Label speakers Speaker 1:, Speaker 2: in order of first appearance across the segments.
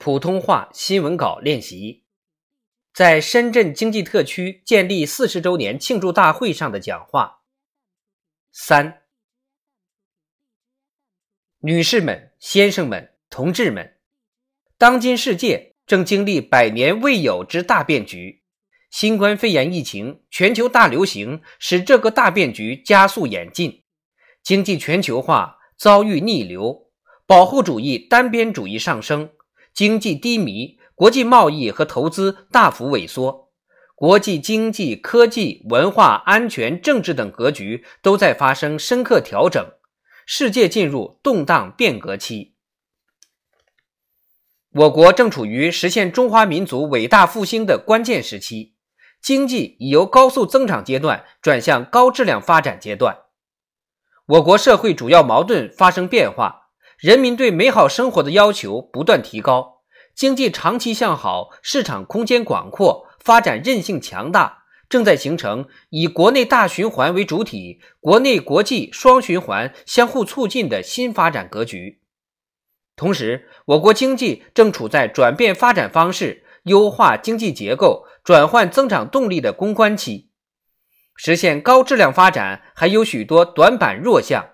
Speaker 1: 普通话新闻稿练习，在深圳经济特区建立四十周年庆祝大会上的讲话。三，女士们、先生们、同志们，当今世界正经历百年未有之大变局，新冠肺炎疫情、全球大流行使这个大变局加速演进，经济全球化遭遇逆流，保护主义、单边主义上升。经济低迷，国际贸易和投资大幅萎缩，国际经济、科技、文化、安全、政治等格局都在发生深刻调整，世界进入动荡变革期。我国正处于实现中华民族伟大复兴的关键时期，经济已由高速增长阶段转向高质量发展阶段。我国社会主要矛盾发生变化。人民对美好生活的要求不断提高，经济长期向好，市场空间广阔，发展韧性强大，正在形成以国内大循环为主体、国内国际双循环相互促进的新发展格局。同时，我国经济正处在转变发展方式、优化经济结构、转换增长动力的攻关期，实现高质量发展还有许多短板弱项。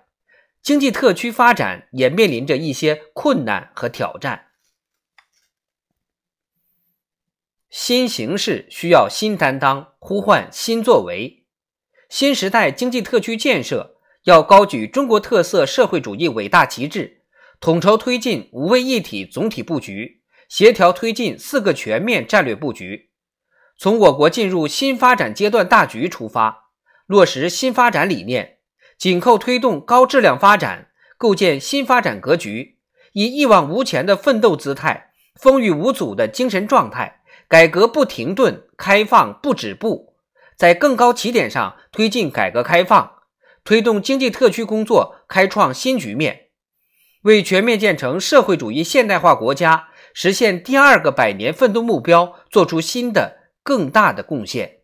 Speaker 1: 经济特区发展也面临着一些困难和挑战。新形势需要新担当，呼唤新作为。新时代经济特区建设要高举中国特色社会主义伟大旗帜，统筹推进五位一体总体布局，协调推进四个全面战略布局。从我国进入新发展阶段大局出发，落实新发展理念。紧扣推动高质量发展，构建新发展格局，以一往无前的奋斗姿态、风雨无阻的精神状态，改革不停顿，开放不止步，在更高起点上推进改革开放，推动经济特区工作开创新局面，为全面建成社会主义现代化国家、实现第二个百年奋斗目标作出新的更大的贡献。